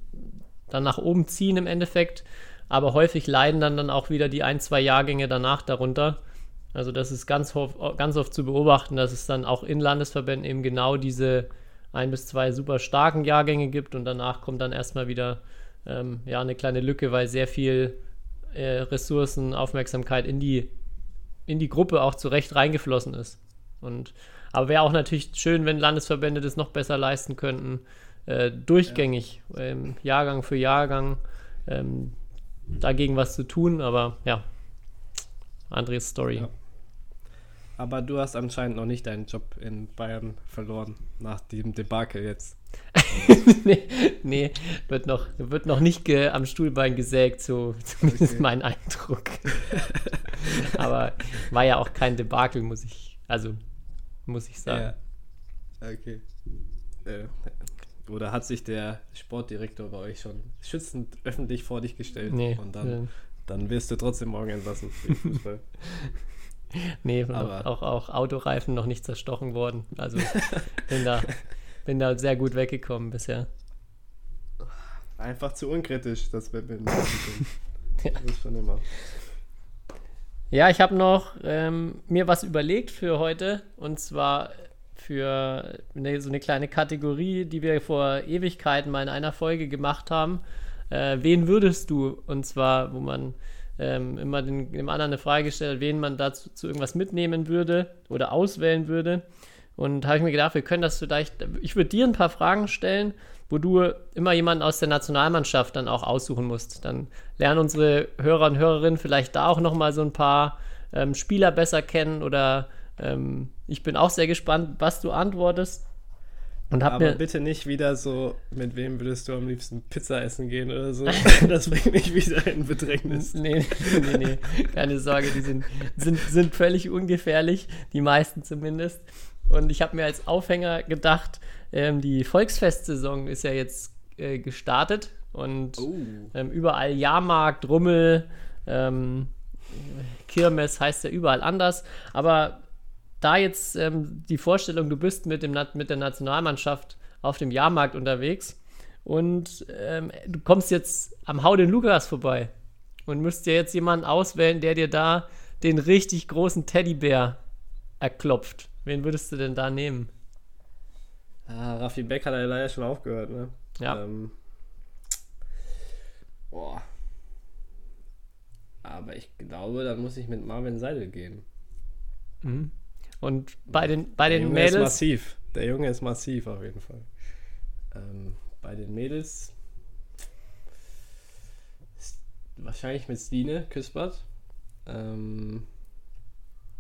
dann nach oben ziehen im Endeffekt. Aber häufig leiden dann, dann auch wieder die ein, zwei Jahrgänge danach darunter. Also das ist ganz, ganz oft zu beobachten, dass es dann auch in Landesverbänden eben genau diese ein bis zwei super starken Jahrgänge gibt und danach kommt dann erstmal wieder ähm, ja, eine kleine Lücke, weil sehr viel äh, Ressourcen, Aufmerksamkeit in die, in die Gruppe auch zurecht reingeflossen ist. Und, aber wäre auch natürlich schön, wenn Landesverbände das noch besser leisten könnten, äh, durchgängig, ja. ähm, Jahrgang für Jahrgang, ähm, dagegen was zu tun, aber ja, Andres Story. Ja. Aber du hast anscheinend noch nicht deinen Job in Bayern verloren, nach dem Debakel jetzt. nee, nee, wird noch, wird noch nicht am Stuhlbein gesägt, so zumindest okay. mein Eindruck. Aber war ja auch kein Debakel, muss ich, also muss ich sagen. Ja. Okay. Äh, oder hat sich der Sportdirektor bei euch schon schützend öffentlich vor dich gestellt? Nee. Und dann, ja. dann wirst du trotzdem morgen entlassen für Fußball. nee, auch, auch, auch, Autoreifen noch nicht zerstochen worden. Also bin da, bin da sehr gut weggekommen bisher. Einfach zu unkritisch, das wird mir ja. Das ist schon immer. Ja, ich habe noch ähm, mir was überlegt für heute und zwar für eine, so eine kleine Kategorie, die wir vor Ewigkeiten mal in einer Folge gemacht haben. Äh, wen würdest du? Und zwar, wo man ähm, immer den, dem anderen eine Frage gestellt, wen man dazu zu irgendwas mitnehmen würde oder auswählen würde. Und habe ich mir gedacht, wir können das vielleicht, ich würde dir ein paar Fragen stellen, wo du immer jemanden aus der Nationalmannschaft dann auch aussuchen musst. Dann lernen unsere Hörer und Hörerinnen vielleicht da auch nochmal so ein paar ähm, Spieler besser kennen oder ähm, ich bin auch sehr gespannt, was du antwortest. Und hab Aber mir, bitte nicht wieder so, mit wem würdest du am liebsten Pizza essen gehen oder so. das bringt mich wieder in Bedrängnis. Nee, nee, nee, keine Sorge, die sind, sind, sind völlig ungefährlich, die meisten zumindest. Und ich habe mir als Aufhänger gedacht, ähm, die Volksfestsaison ist ja jetzt äh, gestartet und oh. ähm, überall Jahrmarkt, Rummel, ähm, Kirmes heißt ja überall anders. Aber da jetzt ähm, die Vorstellung, du bist mit, dem, mit der Nationalmannschaft auf dem Jahrmarkt unterwegs und ähm, du kommst jetzt am Hau den Lukas vorbei und müsst dir jetzt jemanden auswählen, der dir da den richtig großen Teddybär erklopft. Wen würdest du denn da nehmen? Ah, Raffi Beck hat ja leider schon aufgehört, ne? Ja. Ähm, boah. Aber ich glaube, dann muss ich mit Marvin Seidel gehen. Mhm. Und bei den, bei den Der Junge Mädels. Ist massiv. Der Junge ist massiv auf jeden Fall. Ähm, bei den Mädels wahrscheinlich mit Stine Küspert. Ähm,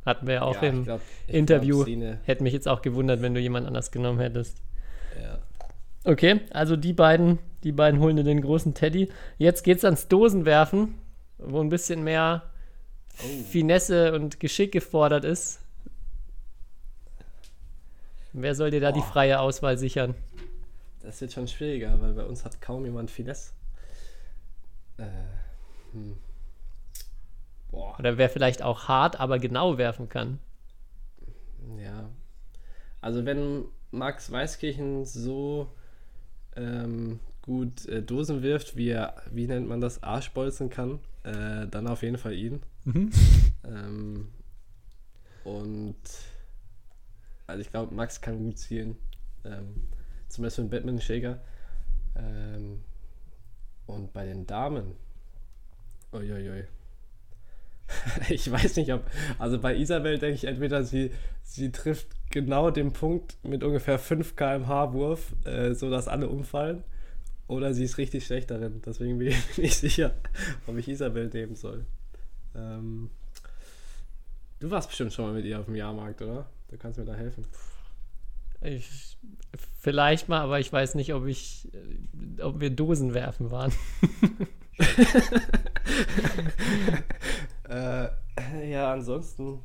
Hatten wir ja auch ja, im glaub, Interview. Glaub, Hätte mich jetzt auch gewundert, wenn du jemand anders genommen hättest. Ja. Okay, also die beiden, die beiden holen dir den großen Teddy. Jetzt geht's ans Dosenwerfen, wo ein bisschen mehr oh. Finesse und Geschick gefordert ist. Wer soll dir da Boah. die freie Auswahl sichern? Das wird schon schwieriger, weil bei uns hat kaum jemand Finesse. Äh, hm. Oder wer vielleicht auch hart, aber genau werfen kann. Ja. Also wenn Max Weißkirchen so ähm, gut äh, Dosen wirft, wie er, wie nennt man das, Arschbolzen kann, äh, dann auf jeden Fall ihn. Mhm. Ähm, und also ich glaube, Max kann gut zielen. Ähm, zumindest für einen Batman-Shaker. Ähm, und bei den Damen. Uiuiui. ich weiß nicht, ob. Also bei Isabel denke ich entweder, sie, sie trifft genau den Punkt mit ungefähr 5 km/h Wurf, äh, sodass alle umfallen. Oder sie ist richtig schlecht darin. Deswegen bin ich nicht sicher, ob ich Isabel nehmen soll. Ähm, du warst bestimmt schon mal mit ihr auf dem Jahrmarkt, oder? Du kannst mir da helfen. Ich, vielleicht mal, aber ich weiß nicht, ob ich, ob wir Dosen werfen waren. äh, ja, ansonsten.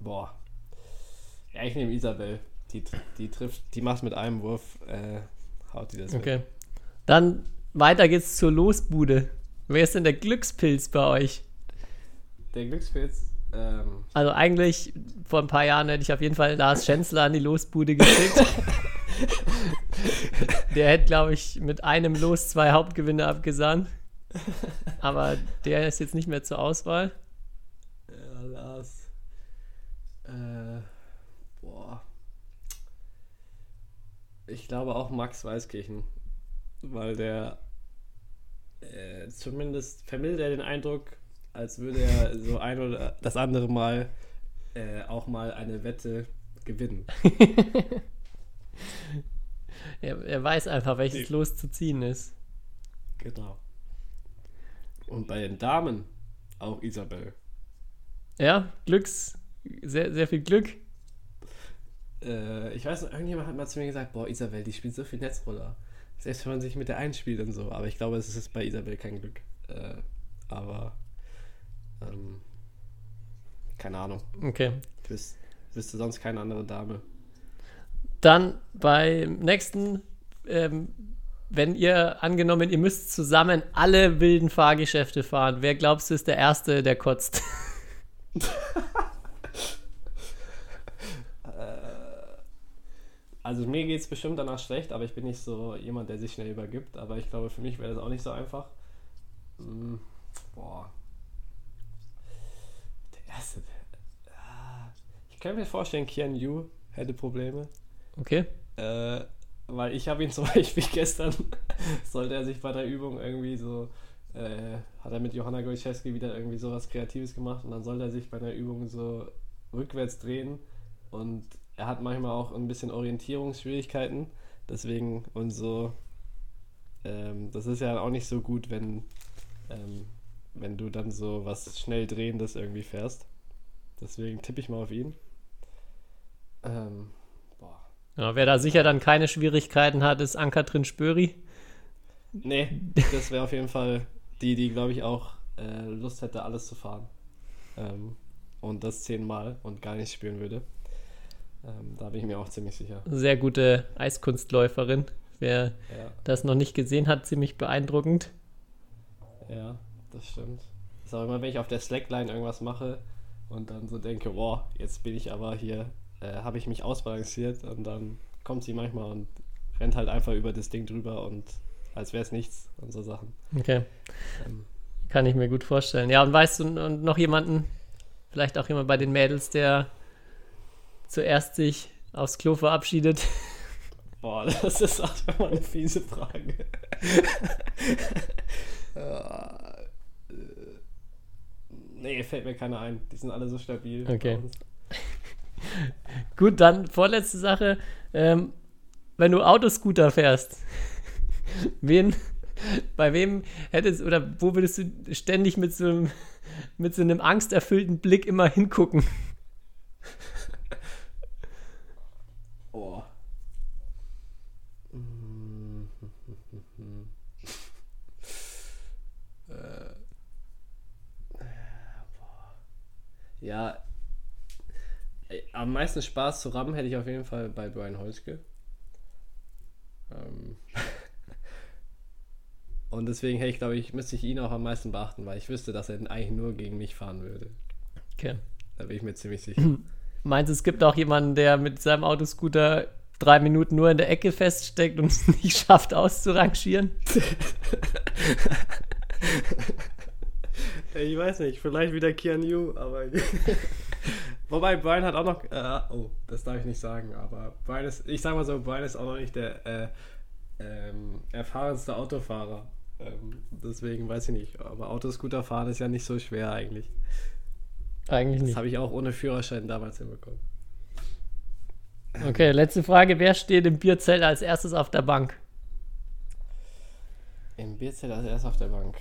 Boah. Ja, ich nehme Isabel. Die, die trifft, die macht mit einem Wurf, äh, haut die das weg. Okay. Dann weiter geht's zur Losbude. Wer ist denn der Glückspilz bei euch? Der Glückspilz, ähm, Also eigentlich vor ein paar Jahren hätte ich auf jeden Fall Lars Schänzler an die Losbude geschickt. der hätte, glaube ich, mit einem Los zwei Hauptgewinne abgesahnt. Aber der ist jetzt nicht mehr zur Auswahl. ja, Lars. Äh, boah. Ich glaube auch Max Weißkirchen. Weil der äh, zumindest vermittelt er den Eindruck, als würde er so ein oder das andere Mal äh, auch mal eine Wette gewinnen. Er, er weiß einfach, welches Nee. Los zu ziehen ist. Genau. Und bei den Damen auch Isabel. Ja, Glücks, sehr, sehr viel Glück. Äh, ich weiß noch, irgendjemand hat mal zu mir gesagt, boah, Isabel, die spielt so viel Netzroller. Selbst wenn man sich mit der einspielt und so. Aber ich glaube, es ist bei Isabel kein Glück. Äh, aber ähm, keine Ahnung. Okay. Wüs wüsste sonst keine andere Dame. Dann beim nächsten, ähm, wenn ihr angenommen, ihr müsst zusammen alle wilden Fahrgeschäfte fahren, wer glaubst du ist der Erste, der kotzt? Also mir geht es bestimmt danach schlecht, aber ich bin nicht so jemand, der sich schnell übergibt. Aber ich glaube, für mich wäre das auch nicht so einfach. Hm, boah. Der der- ah, Ich könnte mir vorstellen, Kian Yu hätte Probleme. Okay. Äh, weil ich habe ihn zum Beispiel gestern, sollte er sich bei der Übung irgendwie so, äh, hat er mit Johanna Gojczewski wieder irgendwie sowas Kreatives gemacht und dann sollte er sich bei einer Übung so rückwärts drehen und er hat manchmal auch ein bisschen Orientierungsschwierigkeiten, deswegen und so, ähm, das ist ja auch nicht so gut, wenn, ähm, wenn du dann so was schnell drehendes irgendwie fährst. Deswegen tippe ich mal auf ihn. Ähm, boah. Ja, wer da sicher dann keine Schwierigkeiten hat, ist Ankatrin Spöri. Nee, das wäre auf jeden Fall die, die, glaube ich, auch äh, Lust hätte, alles zu fahren. Ähm, und das zehnmal und gar nicht spüren würde. Ähm, da bin ich mir auch ziemlich sicher. Sehr gute Eiskunstläuferin. Wer Ja, das noch nicht gesehen hat, ziemlich beeindruckend. ja, das stimmt. ist auch immer, wenn ich auf der Slackline irgendwas mache und dann so denke, boah, jetzt bin ich aber hier, äh, habe ich mich ausbalanciert und dann kommt sie manchmal und rennt halt einfach über das Ding drüber und als wäre es nichts und so Sachen. Okay. Ähm, Kann ich mir gut vorstellen. Ja, und weißt du und noch jemanden, vielleicht auch jemand bei den Mädels, der zuerst sich aufs Klo verabschiedet? Boah, das ist auch mal eine fiese Frage. Nee, fällt mir keiner ein. Die sind alle so stabil. Okay. Gut, dann vorletzte Sache. Ähm, wenn du Autoscooter fährst, wen, bei wem hättest oder wo würdest du ständig mit so einem, mit so einem angsterfüllten Blick immer hingucken? Oh. Mm. äh. Boah. Ja. Ey, Am meisten Spaß zu rammen hätte ich auf jeden Fall bei Brian Holzke. Ähm. Und deswegen hätte ich, glaube ich, müsste ich ihn auch am meisten beachten, weil ich wüsste, dass er eigentlich nur gegen mich fahren würde. Okay. Da bin ich mir ziemlich sicher. Meinst du, es gibt auch jemanden, der mit seinem Autoscooter drei Minuten nur in der Ecke feststeckt und es nicht schafft auszurangieren? Ich weiß nicht, vielleicht wieder Kian Yu, aber. Wobei Brian hat auch noch. Äh, oh, das darf ich nicht sagen, aber Brian ist. Ich sag mal so, Brian ist auch noch nicht der äh, ähm, erfahrenste Autofahrer. Ähm, deswegen weiß ich nicht. Aber Autoscooter fahren ist ja nicht so schwer eigentlich. Eigentlich Das nicht. habe ich auch ohne Führerschein damals hinbekommen. Okay, letzte Frage. Wer steht im Bierzelt als erstes auf der Bank? Im Bierzelt als erst auf der Bank.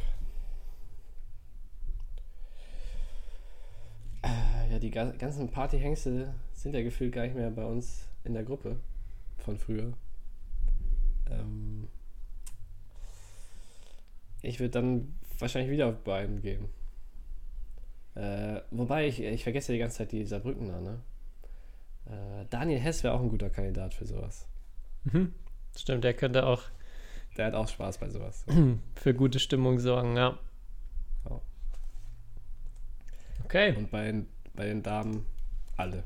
Äh, ja, die ga- ganzen Partyhengste sind ja gefühlt gar nicht mehr bei uns in der Gruppe von früher. Ähm, ich würde dann wahrscheinlich wieder auf Bayern gehen. Äh, wobei, ich, ich vergesse die ganze Zeit die Saarbrückener, ne? Äh, Daniel Hess wäre auch ein guter Kandidat für sowas. Mhm. Stimmt, der könnte auch Der hat auch Spaß bei sowas. für gute Stimmung sorgen, ja. Ja. Okay. Und bei den, bei den Damen alle.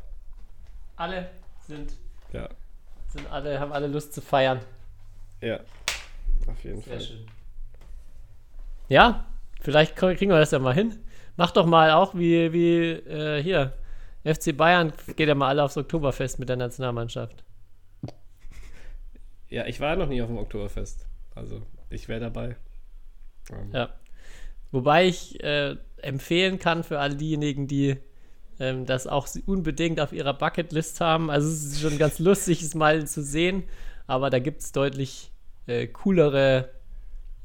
Alle sind, Ja. sind alle, haben alle Lust zu feiern. Ja. Auf jeden Sehr Fall. schön. Ja, vielleicht krie- kriegen wir das ja mal hin. Mach doch mal auch wie, wie äh, hier. FC Bayern geht ja mal alle aufs Oktoberfest mit der Nationalmannschaft. Ja, ich war noch nie auf dem Oktoberfest. Also, ich wäre dabei. Ähm, Ja. Wobei ich äh, empfehlen kann für all diejenigen, die ähm, das auch sie unbedingt auf ihrer Bucketlist haben. Also es ist schon ganz lustig, es mal zu sehen, aber da gibt es deutlich äh, coolere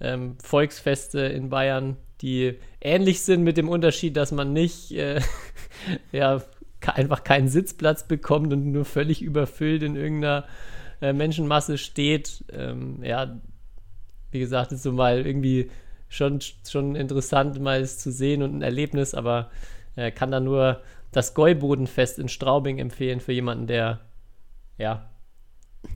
ähm, Volksfeste in Bayern, die ähnlich sind mit dem Unterschied, dass man nicht äh, ja, einfach keinen Sitzplatz bekommt und nur völlig überfüllt in irgendeiner äh, Menschenmasse steht. Ähm, ja, wie gesagt, ist so mal irgendwie schon, schon interessant, mal es zu sehen und ein Erlebnis, aber äh, kann da nur das Gäubodenfest in Straubing empfehlen für jemanden, der ja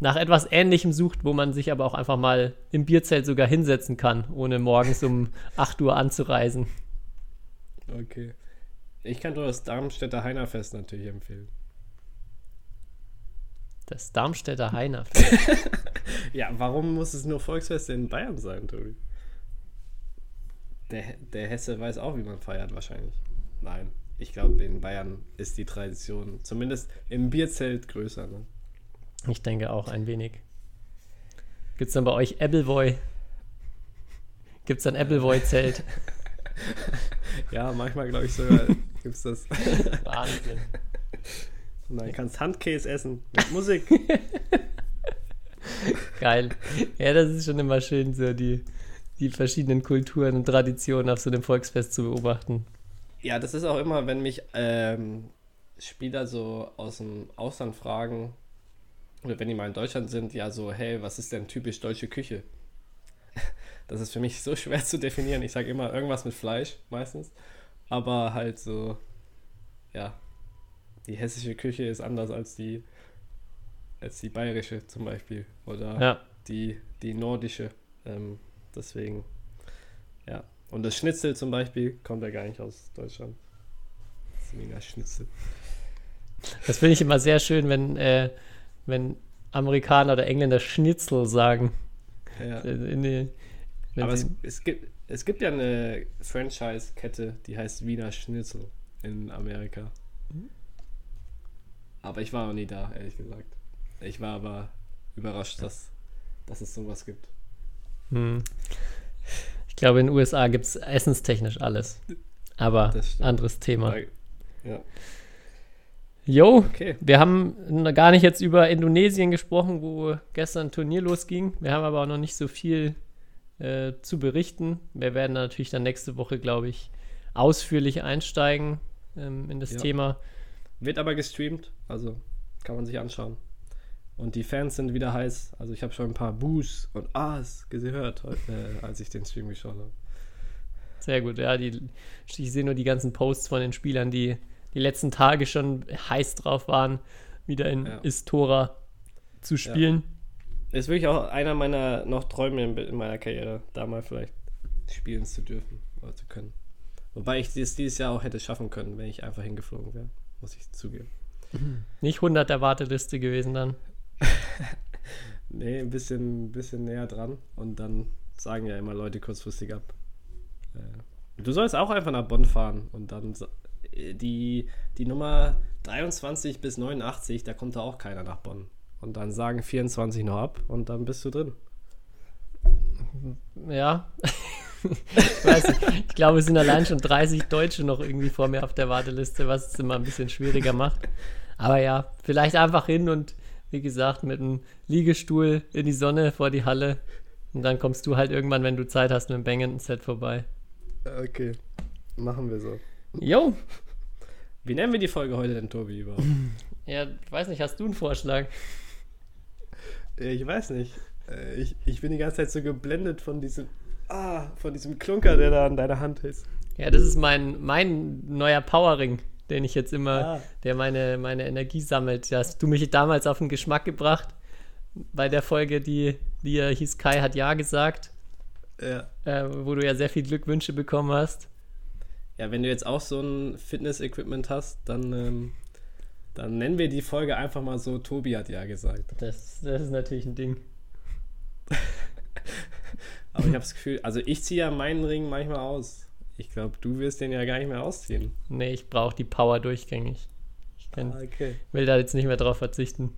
nach etwas Ähnlichem sucht, wo man sich aber auch einfach mal im Bierzelt sogar hinsetzen kann, ohne morgens um 8 Uhr anzureisen. Okay. Ich kann nur das Darmstädter Heinerfest natürlich empfehlen. Das Darmstädter Heiner. Ja, warum muss es nur Volksfeste in Bayern sein, Tobi? Der, der Hesse weiß auch, wie man feiert, wahrscheinlich. Nein, ich glaube, in Bayern ist die Tradition zumindest im Bierzelt größer. Ne? Ich denke auch ein wenig. Gibt es dann bei euch Appleboy? Gibt es ein Appleboy-Zelt? Ja, manchmal glaube ich sogar gibt es das. Wahnsinn. Und dann kannst Handkäse essen mit Musik. Geil. Ja, das ist schon immer schön, so die, die verschiedenen Kulturen und Traditionen auf so einem Volksfest zu beobachten. Ja, das ist auch immer, wenn mich ähm, Spieler so aus dem Ausland fragen, oder wenn die mal in Deutschland sind, ja so, hey, was ist denn typisch deutsche Küche? Das ist für mich so schwer zu definieren. Ich sage immer irgendwas mit Fleisch meistens, aber halt so, ja, die hessische Küche ist anders als die, als die bayerische zum Beispiel oder Ja, die, die nordische. Ähm, deswegen. Und das Schnitzel zum Beispiel kommt ja gar nicht aus Deutschland. Das Wiener Schnitzel. das finde ich immer sehr schön, wenn, äh, wenn Amerikaner oder Engländer Schnitzel sagen. Ja. Äh, In wenn Aber es, es, gibt, es gibt ja eine Franchise-Kette, die heißt Wiener Schnitzel in Amerika. Aber ich war noch nie da, ehrlich gesagt. Ich war aber überrascht, dass, dass es sowas gibt. hm. Ich glaube, in den USA gibt es essenstechnisch alles. Aber anderes Thema. Ja, Jo, okay. wir haben gar nicht jetzt über Indonesien gesprochen, wo gestern ein Turnier losging. Wir haben aber auch noch nicht so viel äh, zu berichten. Wir werden da natürlich dann nächste Woche, glaube ich, ausführlich einsteigen ähm, in das Ja. Thema. Wird aber gestreamt, also kann man sich anschauen. Und die Fans sind wieder heiß. Also ich habe schon ein paar Boos und Ahs gehört, äh, als ich den Stream geschaut habe. Sehr gut, ja. Die, ich sehe nur die ganzen Posts von den Spielern, die die letzten Tage schon heiß drauf waren, wieder in Ja. Istora zu spielen. Ist wirklich auch einer meiner noch Träume in, in meiner Karriere, da mal vielleicht spielen zu dürfen oder zu können. Wobei ich das dieses Jahr auch hätte schaffen können, wenn ich einfach hingeflogen wäre, muss ich zugeben. Nicht 100 der Warteliste gewesen dann. Nee, ein bisschen, bisschen näher dran und dann sagen ja immer Leute kurzfristig ab. Äh, Du sollst auch einfach nach Bonn fahren und dann die, die Nummer 23 bis 89, da kommt da auch keiner nach Bonn. Und dann sagen 24 noch ab und dann bist du drin. Ja. ich weiß. Ich glaube, es sind allein schon 30 Deutsche noch irgendwie vor mir auf der Warteliste, was es immer ein bisschen schwieriger macht. Aber ja, vielleicht einfach hin und wie gesagt, mit einem Liegestuhl in die Sonne vor die Halle. Und dann kommst du halt irgendwann, wenn du Zeit hast, mit dem Bangenden-Set vorbei. Okay, machen wir so. Jo, Wie nennen wir die Folge heute denn, Tobi, überhaupt? ja, ich weiß nicht, hast du einen Vorschlag? Äh, ich weiß nicht. Äh, Ich, ich bin die ganze Zeit so geblendet von diesem Ah, von diesem Klunker, der da an deiner Hand ist. Ja, das ist mein, mein neuer Powerring, den ich jetzt immer, Ah. der meine, meine Energie sammelt. Da hast du mich damals auf den Geschmack gebracht bei der Folge, die, die ja hieß Kai hat Ja gesagt, Ja. äh, wo du ja sehr viel Glückwünsche bekommen hast. Ja, wenn du jetzt auch so ein Fitness-Equipment hast, dann, ähm, dann nennen wir die Folge einfach mal so, Tobi hat ja gesagt. Das, das ist natürlich ein Ding. Aber ich habe das Gefühl, also ich ziehe ja meinen Ring manchmal aus. Ich glaube, du wirst den ja gar nicht mehr ausziehen. Nee, ich brauche die Power durchgängig. Ich kann, okay. will da jetzt nicht mehr drauf verzichten.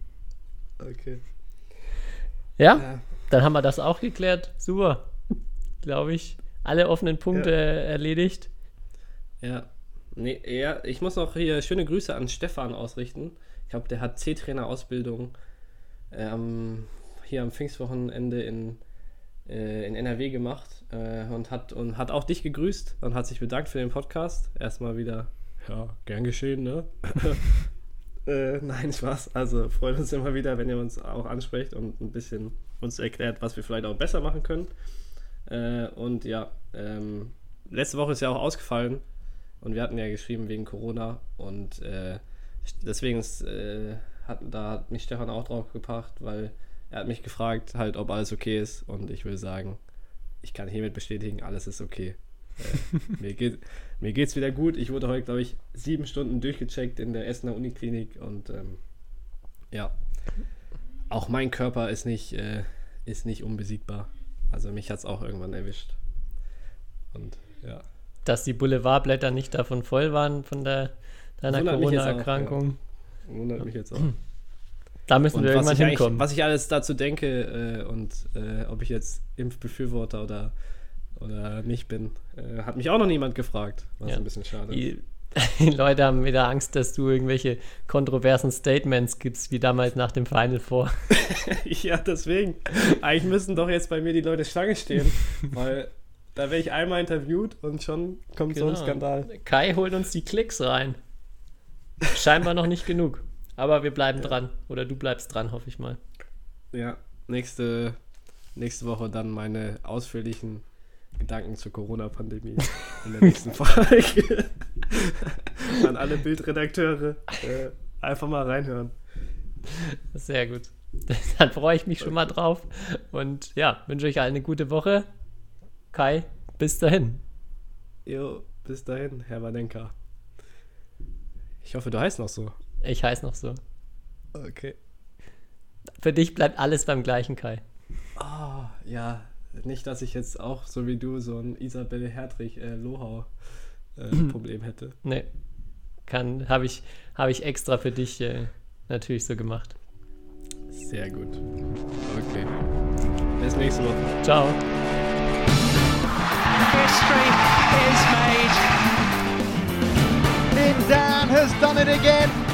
Okay. Ja, Ja. dann haben wir das auch geklärt. Super. Glaube ich. Alle offenen Punkte Ja. erledigt. Ja. Nee, ja, ich muss noch hier schöne Grüße an Stefan ausrichten. Ich glaube, der hat C-Trainer-Ausbildung ähm, hier am Pfingstwochenende in, äh, in NRW gemacht äh, und, hat, und hat auch dich gegrüßt und hat sich bedankt für den Podcast. Erstmal wieder, ja, gern geschehen, ne? äh, nein, Spaß. Also freut uns immer wieder, wenn ihr uns auch ansprecht und ein bisschen uns erklärt, was wir vielleicht auch besser machen können. Äh, und ja, ähm, letzte Woche ist ja auch ausgefallen und wir hatten ja geschrieben wegen Corona und äh, deswegen ist, hat, da hat mich Stefan auch drauf gebracht, weil er hat mich gefragt, halt, ob alles okay ist und ich will sagen, ich kann hiermit bestätigen, alles ist okay. Äh, mir, geht, mir geht's wieder gut. Ich wurde heute, glaube ich, sieben Stunden durchgecheckt in der Essener Uniklinik und ähm, ja, auch mein Körper ist nicht, äh, ist nicht unbesiegbar. Also mich hat es auch irgendwann erwischt. Und ja. Dass die Boulevardblätter nicht davon voll waren, von der, deiner Corona-Erkrankung. Wundert mich jetzt auch. Da müssen Und wir was irgendwann hinkommen. was ich alles dazu denke äh, und äh, ob ich jetzt Impfbefürworter oder, oder nicht bin, äh, hat mich auch noch niemand gefragt, was Ja. ein bisschen schade ist. Die, Leute haben wieder Angst, dass du irgendwelche kontroversen Statements gibst, wie damals nach dem Final Four. ja, deswegen. Eigentlich müssen doch jetzt bei mir die Leute Schlange stehen, weil da werde ich einmal interviewt und schon kommt so ein Genau. Skandal. Kai holt uns die Klicks rein. Scheinbar noch nicht genug. Aber wir bleiben dran. Oder du bleibst dran, hoffe ich mal. Ja, nächste, nächste Woche dann meine ausführlichen Gedanken zur Corona-Pandemie in der nächsten Folge. An alle Bildredakteure äh, einfach mal reinhören. Sehr gut. Dann freue ich mich schon mal drauf. Und ja, wünsche euch allen eine gute Woche. Kai, bis dahin. Jo, bis dahin, Herr Wadenka. Ich hoffe, du heißt noch so. Ich heiße noch so. Okay. Für dich bleibt alles beim gleichen, Kai. Ah, ja. Nicht, dass ich jetzt auch, so wie du, so ein Isabelle Hertrich äh, Lohau äh, Problem hätte. Nee. Kann, habe ich, hab ich extra für dich äh, natürlich so gemacht. Sehr gut. Okay. Bis nächste Woche. Ciao. History is made. Lin Dan has done it again.